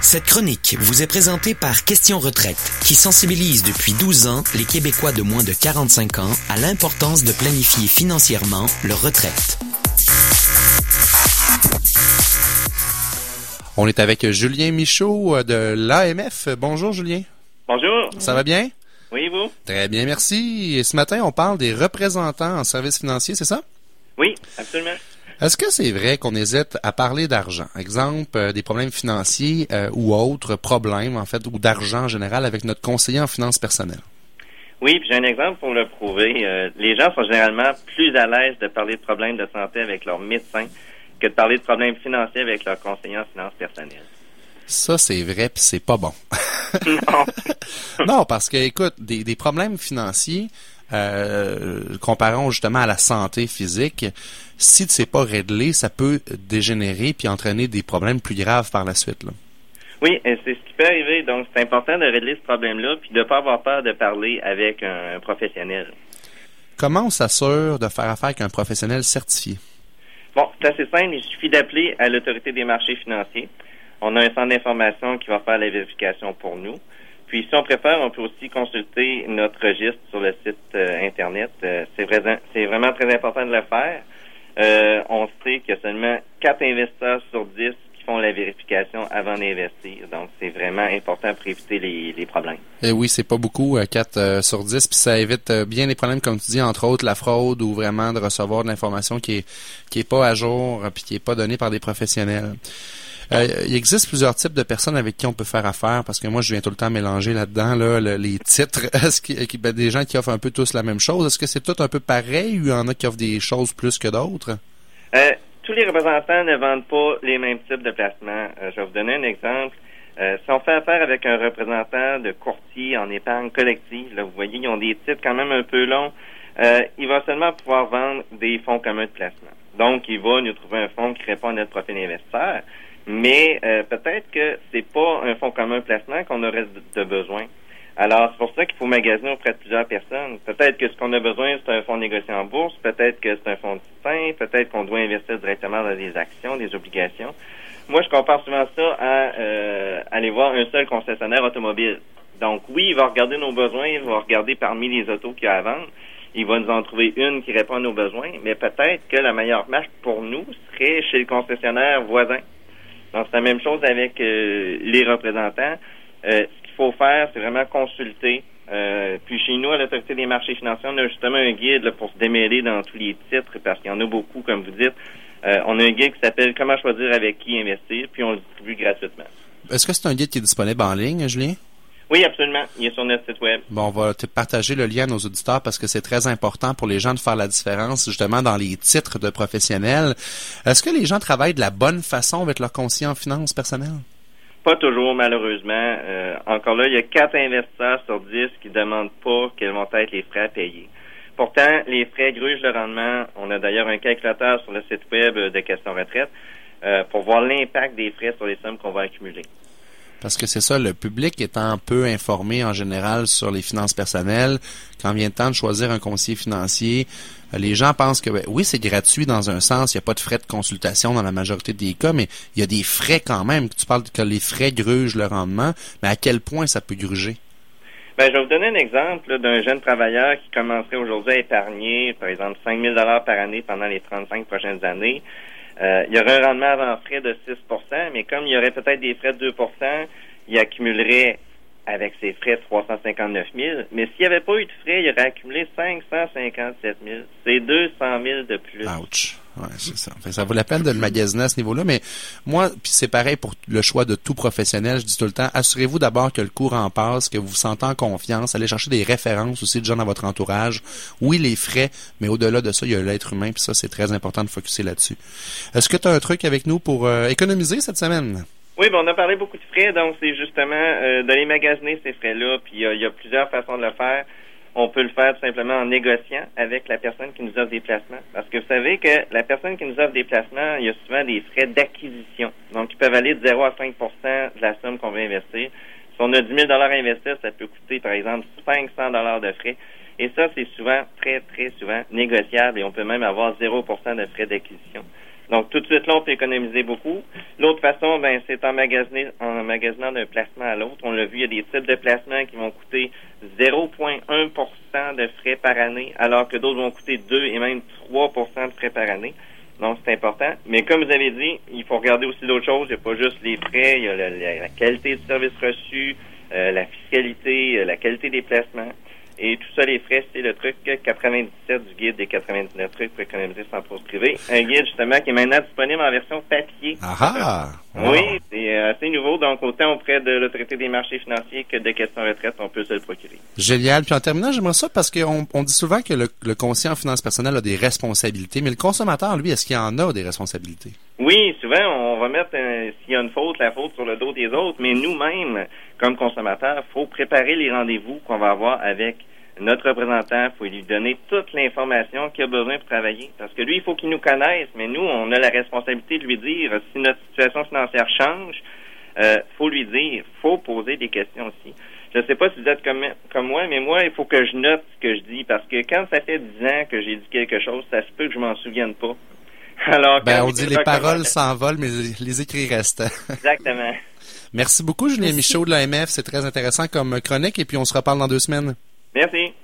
Cette chronique vous est présentée par Question Retraite, qui sensibilise depuis 12 ans les Québécois de moins de 45 ans à l'importance de planifier financièrement leur retraite. On est avec Julien Michaud euh, de l'AMF. Bonjour Julien. Bonjour. Ça va bien? Oui, vous? Très bien, merci. Et ce matin, on parle des représentants en services financiers, c'est ça? Oui, absolument. Est-ce que c'est vrai qu'on hésite à parler d'argent? Exemple, euh, des problèmes financiers euh, ou autres problèmes, en fait, ou d'argent en général avec notre conseiller en finances personnelles? Oui, puis j'ai un exemple pour le prouver. Euh, les gens sont généralement plus à l'aise de parler de problèmes de santé avec leur médecin que de parler de problèmes financiers avec leur conseiller en finances personnelles. Ça, c'est vrai, puis c'est pas bon. non. non, parce que, écoute, des, des problèmes financiers, euh, comparons justement à la santé physique, si tu sais pas réglé, ça peut dégénérer puis entraîner des problèmes plus graves par la suite. Là. Oui, c'est ce qui peut arriver. Donc, c'est important de régler ce problème-là puis de ne pas avoir peur de parler avec un professionnel. Comment on s'assure de faire affaire avec un professionnel certifié? Bon, c'est assez simple. Il suffit d'appeler à l'autorité des marchés financiers. On a un centre d'information qui va faire la vérification pour nous. Puis, si on préfère, on peut aussi consulter notre registre sur le site euh, Internet. Euh, c'est, vraiment, très important de le faire. Euh, on sait qu'il y a seulement 4 investisseurs sur 10 qui font la vérification avant d'investir. Donc, c'est vraiment important pour éviter les, les problèmes. Et eh oui, c'est pas beaucoup, 4 sur 10, puis ça évite bien les problèmes, comme tu dis, entre autres la fraude ou vraiment de recevoir de l'information qui est, qui est pas à jour puis qui est pas donnée par des professionnels. Euh, il existe plusieurs types de personnes avec qui on peut faire affaire parce que moi, je viens tout le temps mélanger là-dedans là, les titres. Est-ce qu'il y a des gens qui offrent un peu tous la même chose? Est-ce que c'est tout un peu pareil ou il y en a qui offrent des choses plus que d'autres? Euh, tous les représentants ne vendent pas les mêmes types de placements. Euh, je vais vous donner un exemple. si on fait affaire avec un représentant de courtier en épargne collective, là, vous voyez, ils ont des titres quand même un peu longs. il va seulement pouvoir vendre des fonds communs de placement. Donc, il va nous trouver un fonds qui répond à notre profil investisseur. Mais euh, peut-être que c'est pas un fonds commun placement qu'on aurait de besoin. Alors, c'est pour ça qu'il faut magasiner auprès de plusieurs personnes. Peut-être que ce qu'on a besoin, c'est un fonds négocié en bourse, peut-être que c'est un fonds distinct, peut-être qu'on doit investir directement dans des actions, des obligations. Moi, je compare souvent ça à euh, aller voir un seul concessionnaire automobile. Donc, oui, il va regarder nos besoins, il va regarder parmi les autos qu'il y a à vendre, il va nous en trouver une qui répond à nos besoins, mais peut-être que la meilleure marque pour nous serait chez le concessionnaire voisin. Donc, c'est la même chose avec euh, les représentants. Euh, ce qu'il faut faire, c'est vraiment consulter. Euh, puis chez nous, à l'autorité des marchés financiers, on a justement un guide pour se démêler dans tous les titres, parce qu'il y en a beaucoup, comme vous dites. on a un guide qui s'appelle Comment choisir avec qui investir, puis on le distribue gratuitement. Est-ce que c'est un guide qui est disponible en ligne, Julien? Oui, absolument. Il est sur notre site web. Bon, on va te partager le lien à nos auditeurs parce que c'est très important pour les gens de faire la différence justement dans les titres de professionnels. Est-ce que les gens travaillent de la bonne façon avec leur conseiller en finances personnelles? Pas toujours, malheureusement. Euh, encore là, il y a quatre investisseurs sur dix qui demandent pas quels vont être les frais à payer. Pourtant, les frais grugent le rendement. On a d'ailleurs un calculateur sur le site web de Question Retraite euh, pour voir l'impact des frais sur les sommes qu'on va accumuler. Parce que c'est ça, le public étant peu informé en général sur les finances personnelles, quand vient le temps de choisir un conseiller financier, euh, les gens pensent que ben, oui, c'est gratuit dans un sens, il n'y a pas de frais de consultation dans la majorité des cas, mais il y a des frais quand même. Tu parles que les frais grugent le rendement, mais à quel point ça peut gruger? Ben, je vais vous donner un exemple d'un jeune travailleur qui commencerait aujourd'hui à épargner, par exemple, 5 000 par année pendant les 35 prochaines années. Euh, il y aurait un rendement avant frais de 6% mais comme il y aurait peut-être des frais de 2% il accumulerait avec ses frais 359 000. Mais s'il n'y avait pas eu de frais, il aurait accumulé 557 000. C'est 200 000 de plus. Ouch. Ouais, c'est ça. ça vaut la peine de le magasiner à ce niveau-là. Mais moi, puis c'est pareil pour le choix de tout professionnel. Je dis tout le temps, assurez-vous d'abord que le courant passe, que vous vous sentez en confiance. Allez chercher des références aussi de gens dans votre entourage. Oui, les frais, mais au-delà de ça, il y a l'être humain. Puis ça, c'est très important de focuser là-dessus. Est-ce que tu as un truc avec nous pour euh, économiser cette semaine? Oui, ben on a parlé beaucoup de frais, donc c'est justement euh, d'aller magasiner ces frais-là, puis il y, a plusieurs façons de le faire. On peut le faire tout simplement en négociant avec la personne qui nous offre des placements. Parce que vous savez que la personne qui nous offre des placements, il y a souvent des frais d'acquisition. Donc, ils peuvent aller de 0 à 5% de la somme qu'on veut investir. Si on a 10 000 à investir, ça peut coûter, par exemple, 500 de frais. Et ça, c'est souvent, très, très souvent négociable et on peut même avoir 0% de frais d'acquisition. Donc, tout de suite, là, on peut économiser beaucoup. L'autre façon, ben, c'est en, magasinant d'un placement à l'autre. On l'a vu, il y a des types de placements qui vont coûter 0,1% de frais par année, alors que d'autres vont coûter 2 et même 3% de frais par année. Donc, c'est important. Mais comme vous avez dit, il faut regarder aussi d'autres choses. Il n'y a pas juste les frais, il y a la, qualité du service reçu, euh, la fiscalité, euh, la qualité des placements. Et tout ça, les frais, c'est le truc 97 du guide des 99 trucs pour économiser sans pause privée. Un guide, justement, qui est maintenant disponible en version papier. Ah ah! Oui, c'est assez nouveau. Donc, autant auprès de l'autorité des marchés financiers que de questions retraite, on peut se le procurer. Génial. Puis en terminant, j'aimerais ça parce qu'on on dit souvent que le, le conseiller en finances personnelles a des responsabilités, mais le consommateur, lui, est-ce qu'il en a des responsabilités? Oui, souvent, on va mettre, euh, s'il y a une faute, la faute sur le dos des autres, mais nous-mêmes, comme consommateurs, faut préparer les rendez-vous qu'on va avoir avec notre représentant, il faut lui donner toute l'information qu'il a besoin pour travailler. Parce que lui, il faut qu'il nous connaisse, mais nous, on a la responsabilité de lui dire si notre situation financière change, euh, faut lui dire, faut poser des questions aussi. Je ne sais pas si vous êtes comme, comme moi, mais moi, il faut que je note ce que je dis, parce que quand ça fait dix ans que j'ai dit quelque chose, ça se peut que je m'en souvienne pas. Alors, ben, on dit les paroles s'envolent, mais les écrits restent. Exactement. Merci beaucoup, Julien Michaud de l'AMF. C'est très intéressant comme chronique, et puis on se reparle dans deux semaines. Merci.